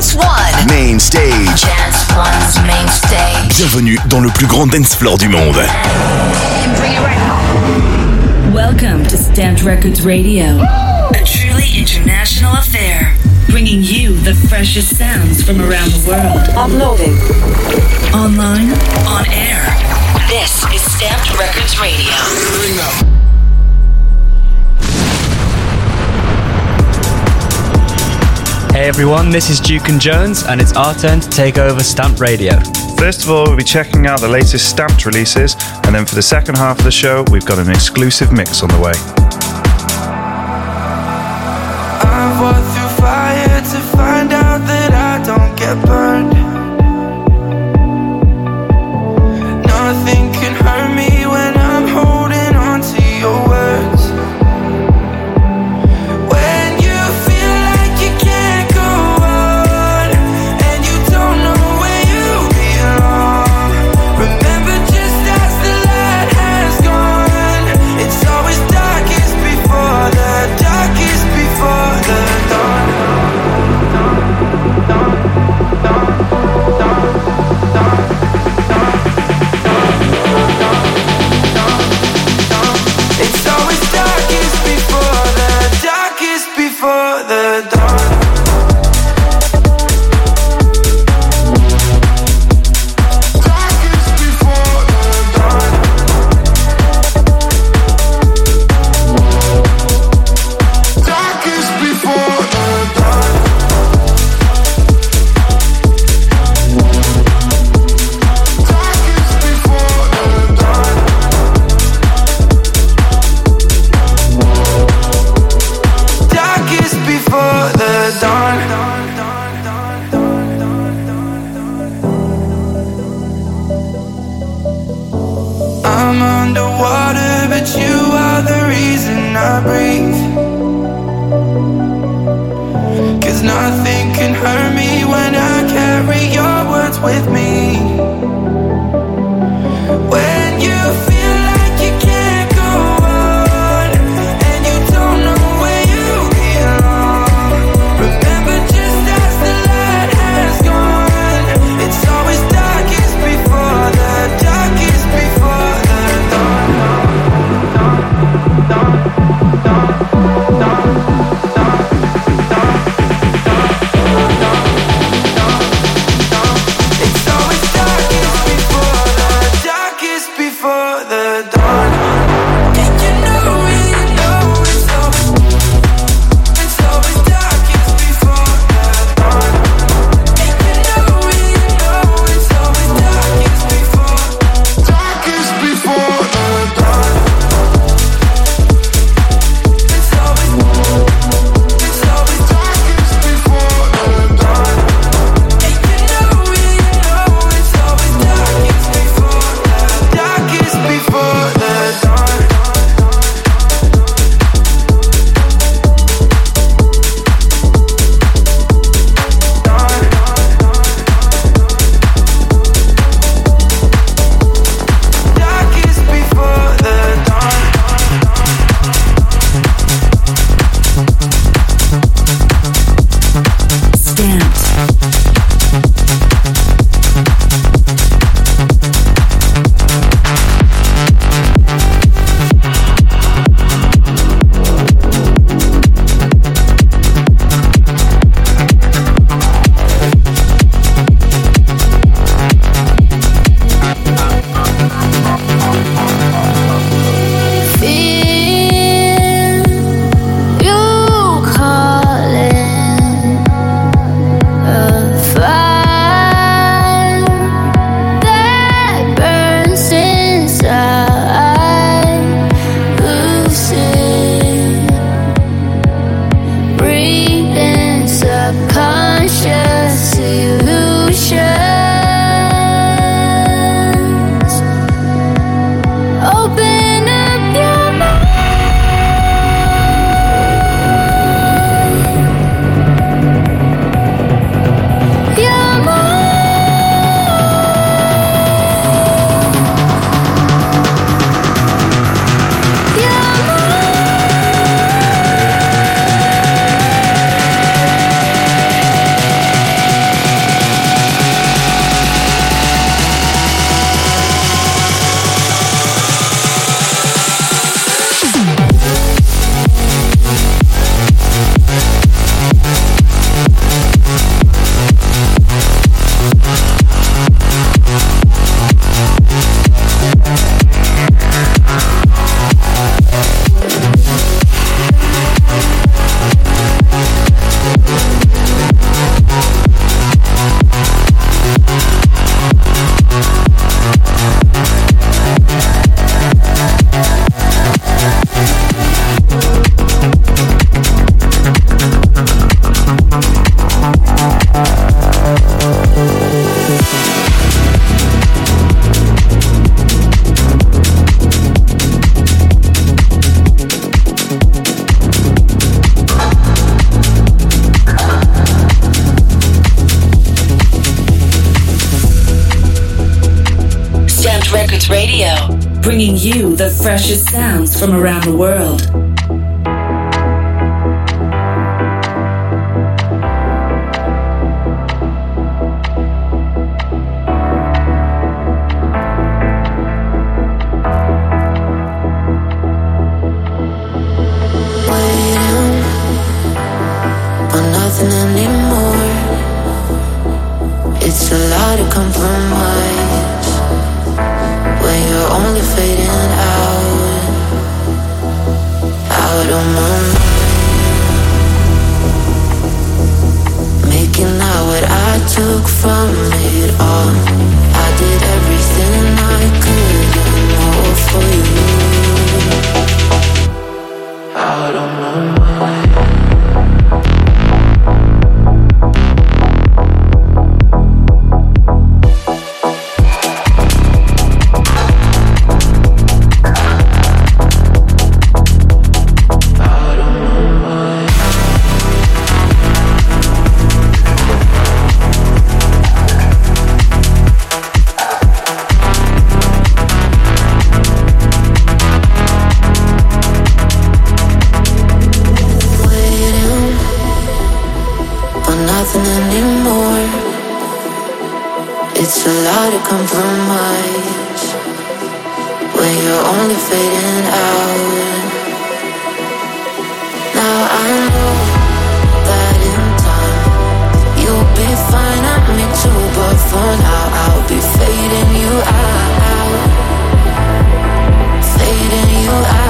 Dance One. Main stage. Dance One's main stage. Bienvenue dans le plus grand dance floor du monde. Bring it right Welcome to STMPD Records Radio, a truly international affair, bringing you the freshest sounds from around the world. Uploading. Online, on air. This is STMPD Records Radio. Hey everyone, this is Duke and Jones, and it's our turn to take over Stamp Radio. First of all, we'll be checking out the latest STMPD releases, and then for the second half of the show, we've got an exclusive mix on the way. Freshest sounds from around the world. It's a lot of compromise when you're only fading out. Now I know that in time you'll be fine, and me too. But for now, I'll be fading you out, fading you out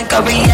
like a Rihanna.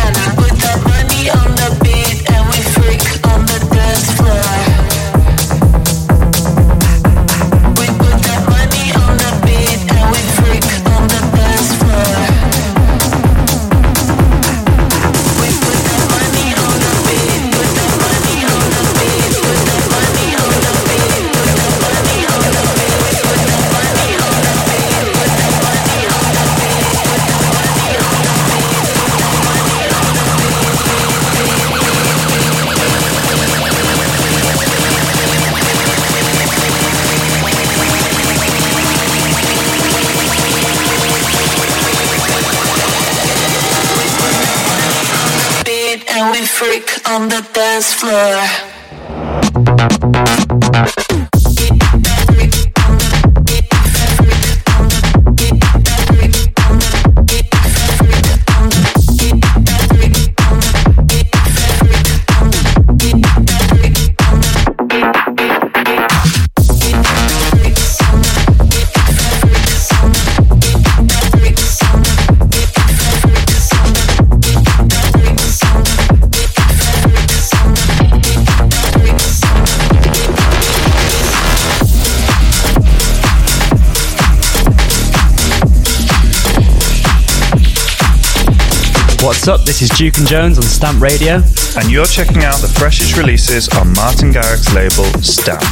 What's up? This is Duke and Jones on Stamp Radio. And you're checking out the freshest releases on Martin Garrix's label, Stamp.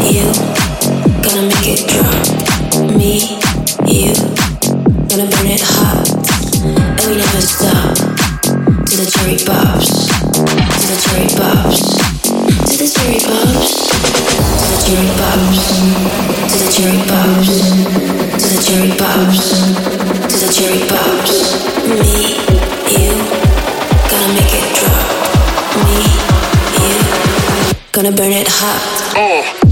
you, gonna make it drop. Me, you, gonna burn it hot. And we never stop. To the cherry pops, to the cherry pops, to the cherry pops, to the cherry pops, to the cherry pops, to the cherry pops, to the cherry pops. Me, you, gonna make it drop. Me, you, gonna burn it hot. Gonna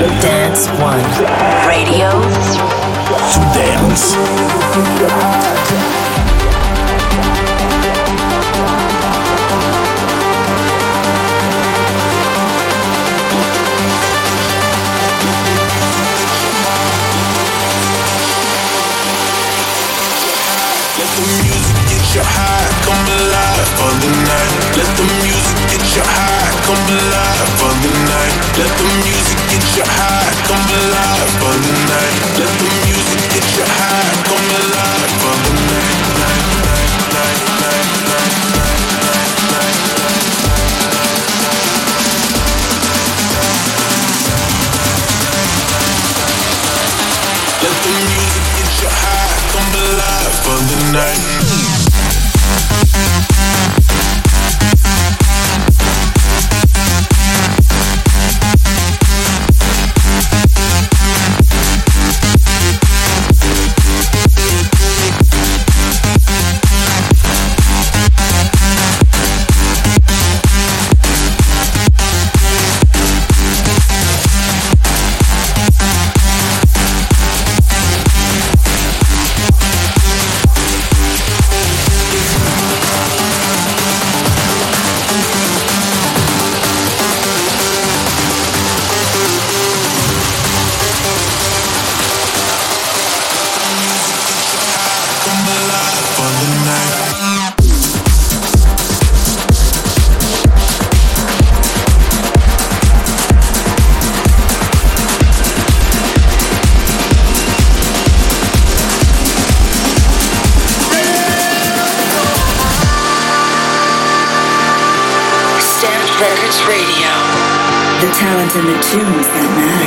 Dance. One Radio to dance. Let the music get you high, come alive for the night. Let the music get you high, come alive for the night. Let the music get you high, come alive for the night. Let the music get you high, come alive for the night. Let the music get you high, come alive for the night. Radio. The talent and the tunes that matter.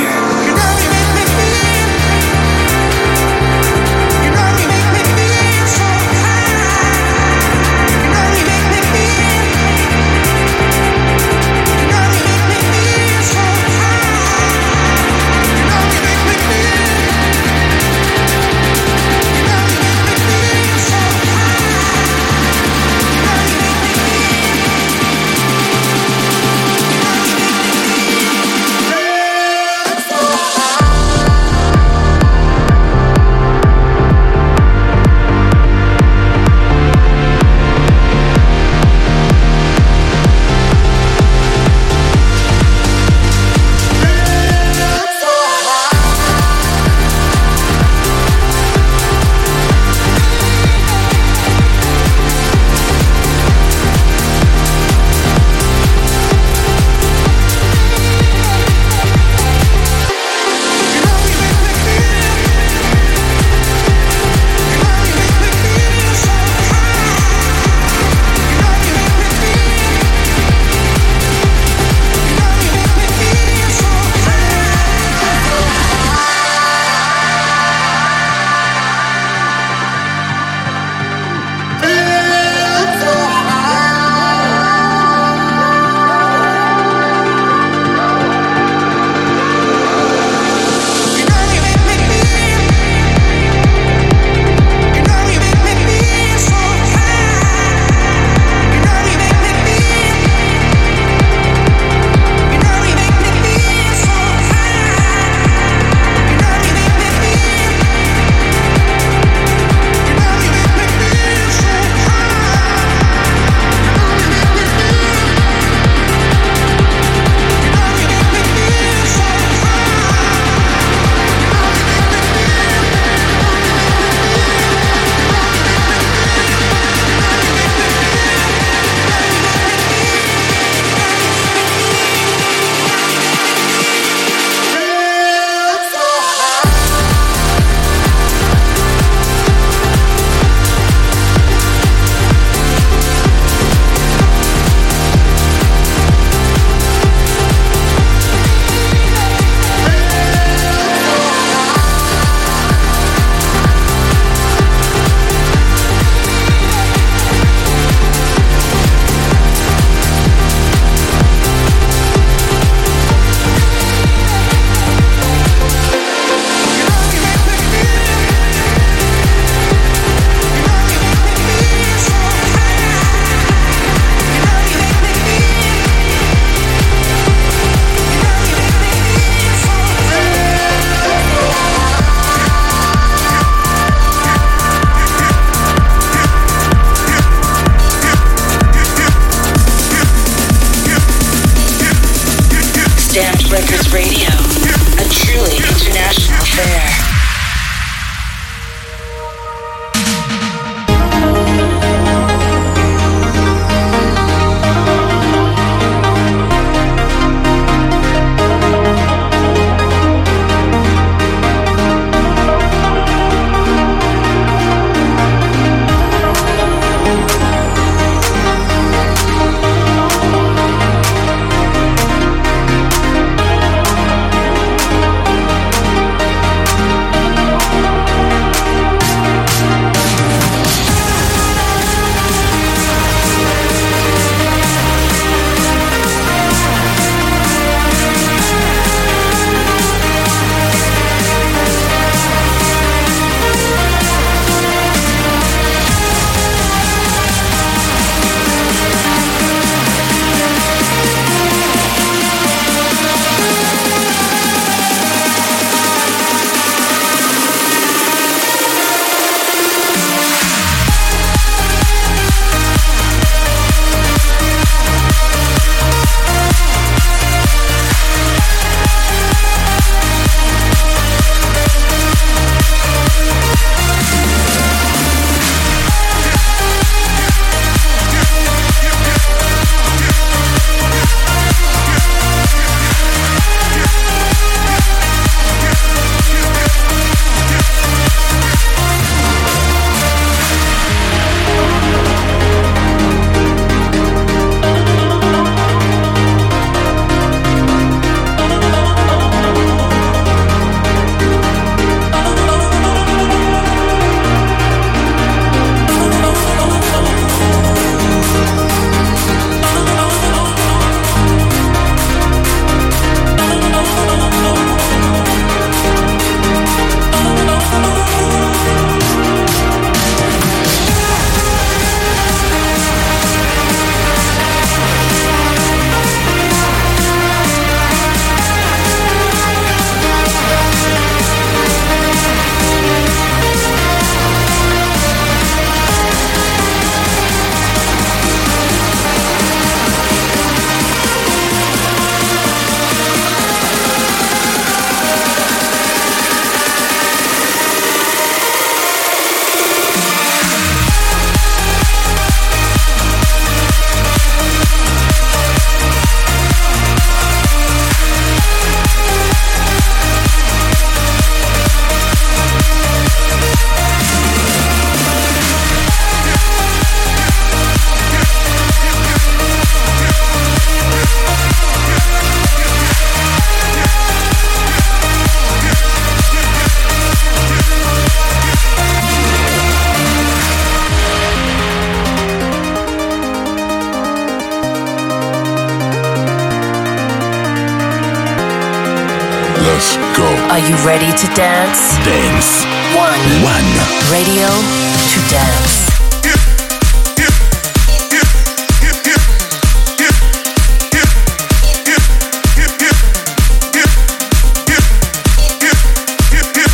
To dance? Dance. One. One. Radio to dance.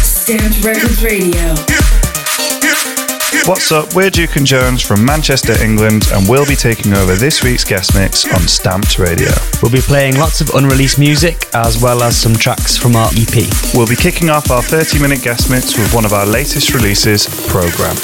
STMPD Records Radio. What's up? We're Duke and Jones from Manchester, England, and we'll be taking over this week's guest mix on STMPD Radio. We'll be playing lots of unreleased music as well as some tracks from our EP. We'll be kicking off our 30 minute guest mix with one of our latest releases, Program.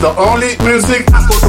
The only music.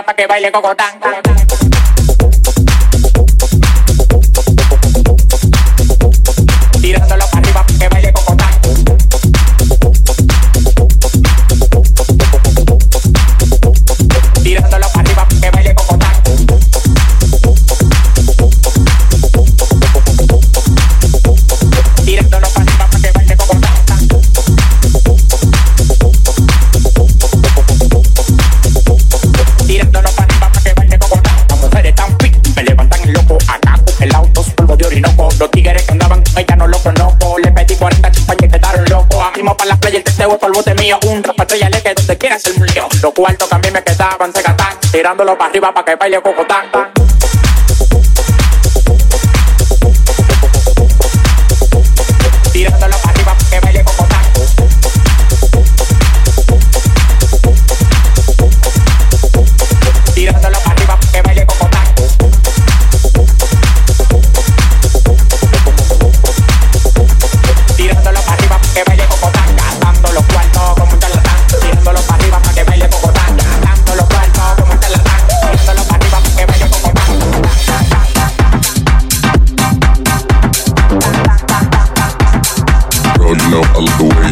pa' que baile cocotán. Mío Un rapa estrella le que donde quiera hacer un lío Los cuartos que a mí me quedaban se gastan Tirándolo para arriba para que baile Bogotá smell a the way.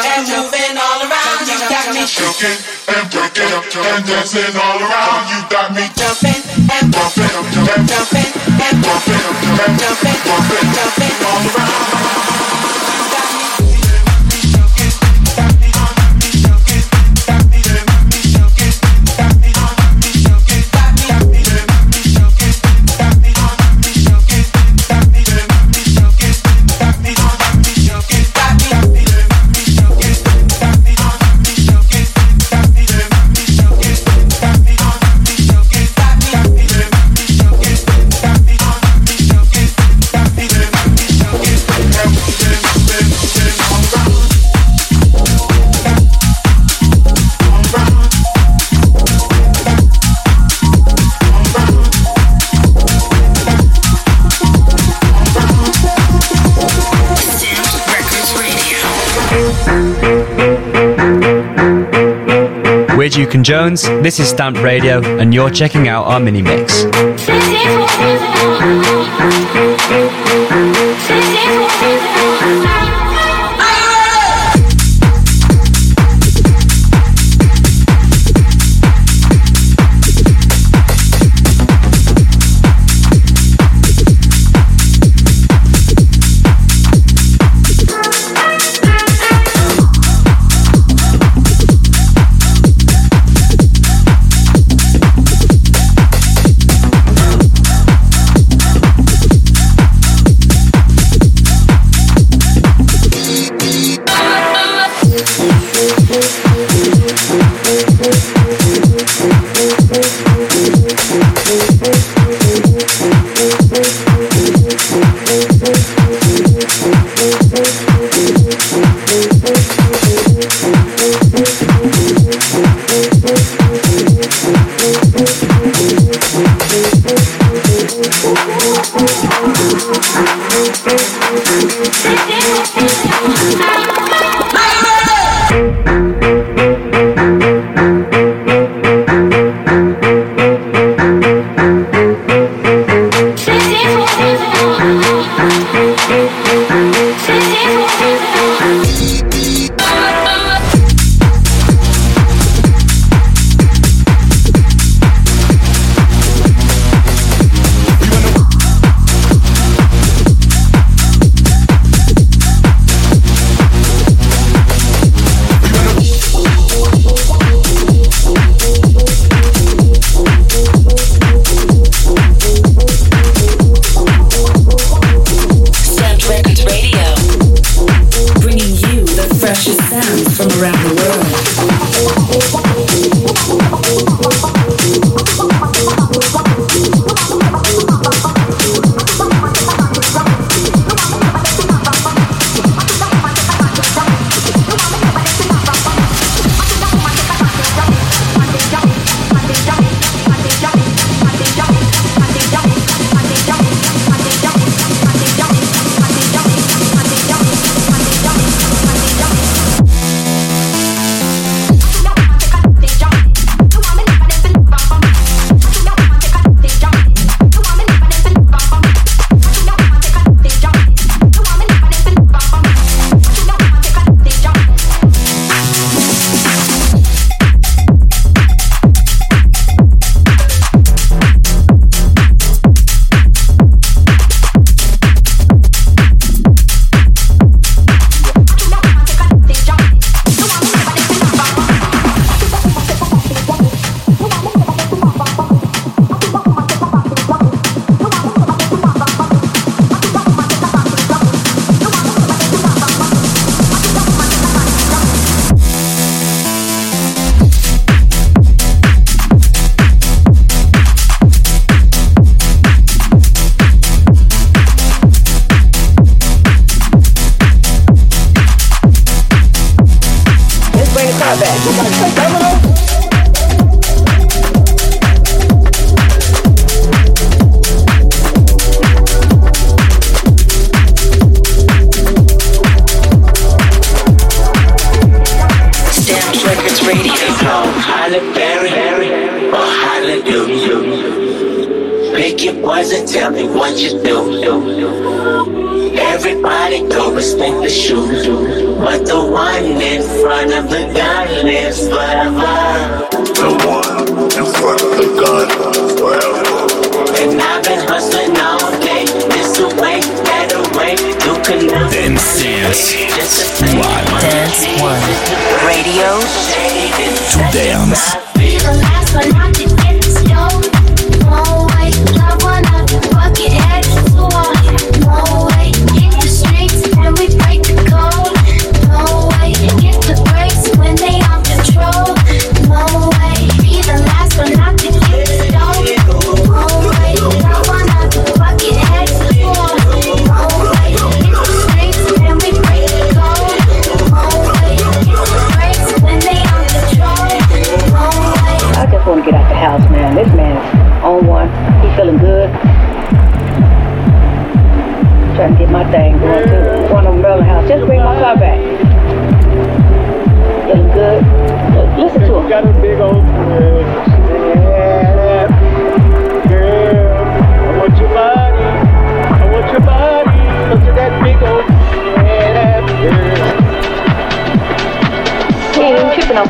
and moving all around. You got me Shaking and breaking and dancing all around. You got me jumping and bumping and jumping and bumping and jumping, bumping. jumping all around. Duke and Jones, this is STMPD Radio, and you're checking out our mini mix.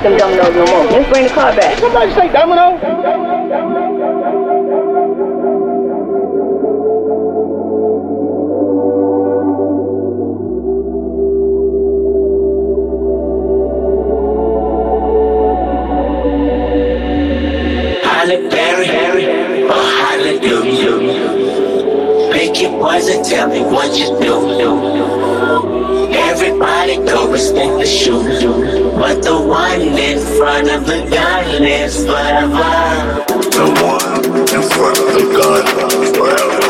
want them dominoes no more. Let's bring the car back. Somebody say domino. domino, domino, domino Berry, Berry, or Holly Doom Pick your poison, tell me what you do. do don't the shooter, but the one in front of the gun is forever. The one in front of the gun forever.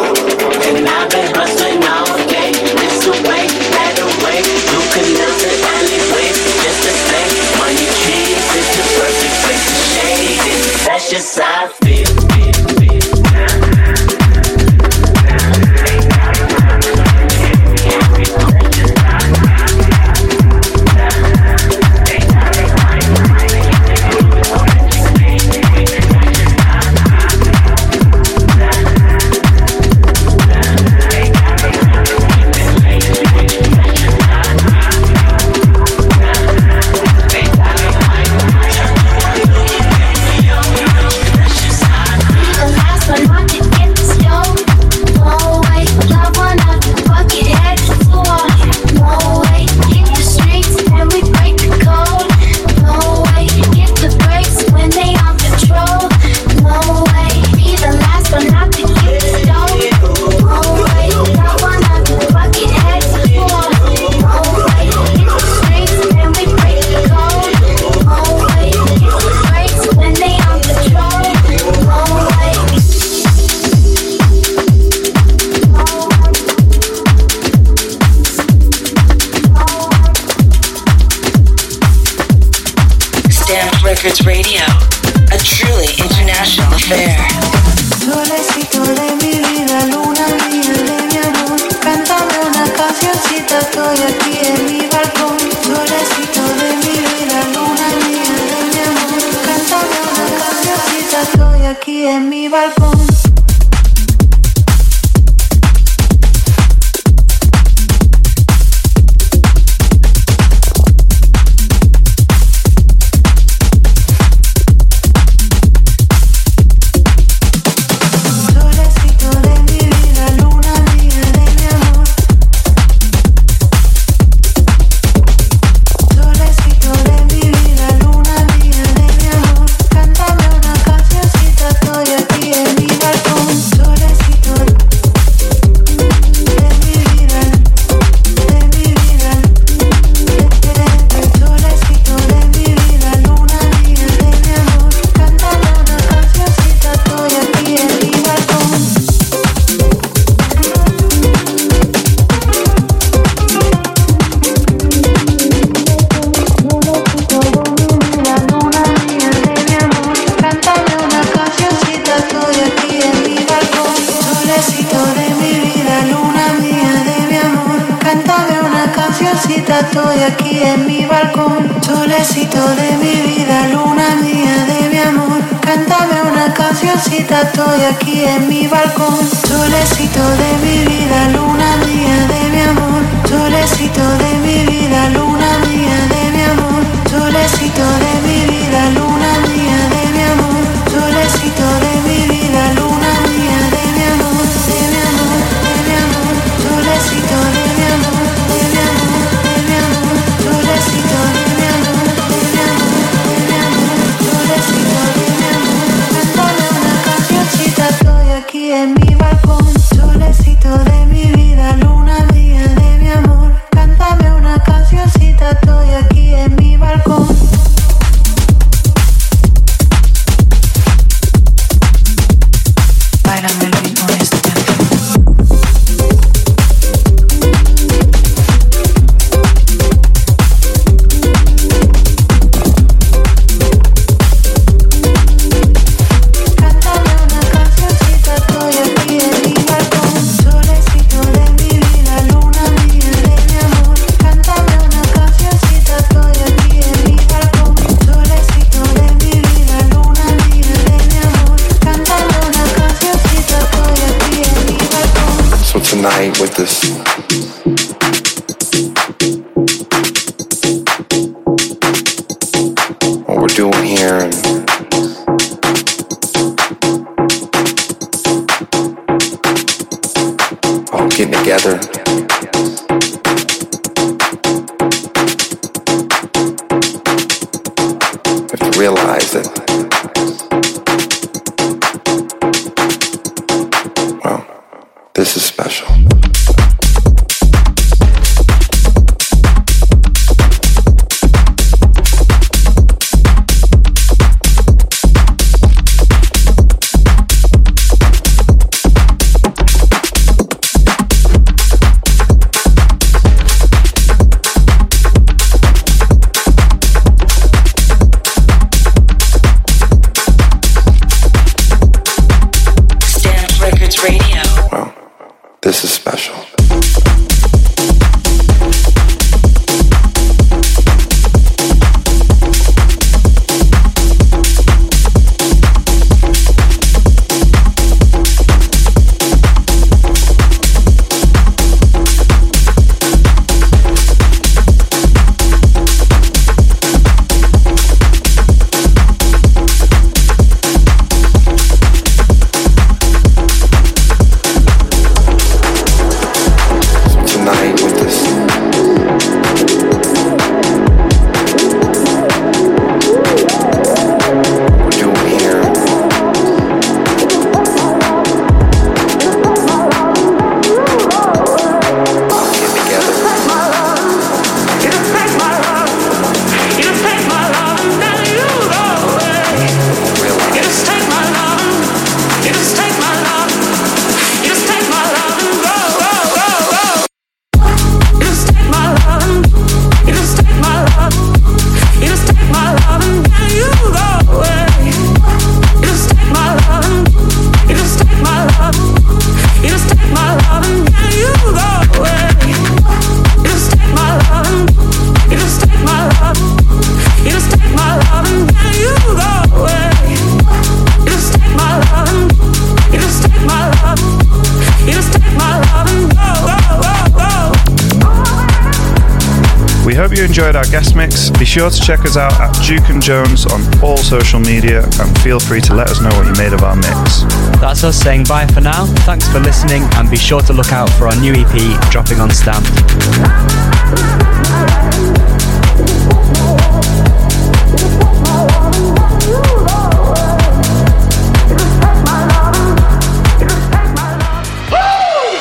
sure to check us out at Duke and Jones on all social media and feel free to let us know what you made of our mix. That's us saying bye for now. Thanks for listening and be sure to look out for our new EP dropping on Stamp.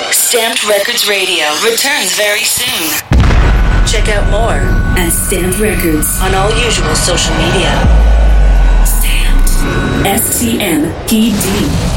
STMPD Records Radio returns very soon. Check out more at STMPD Records on all usual social media. STMPD. S-T-M-P-D.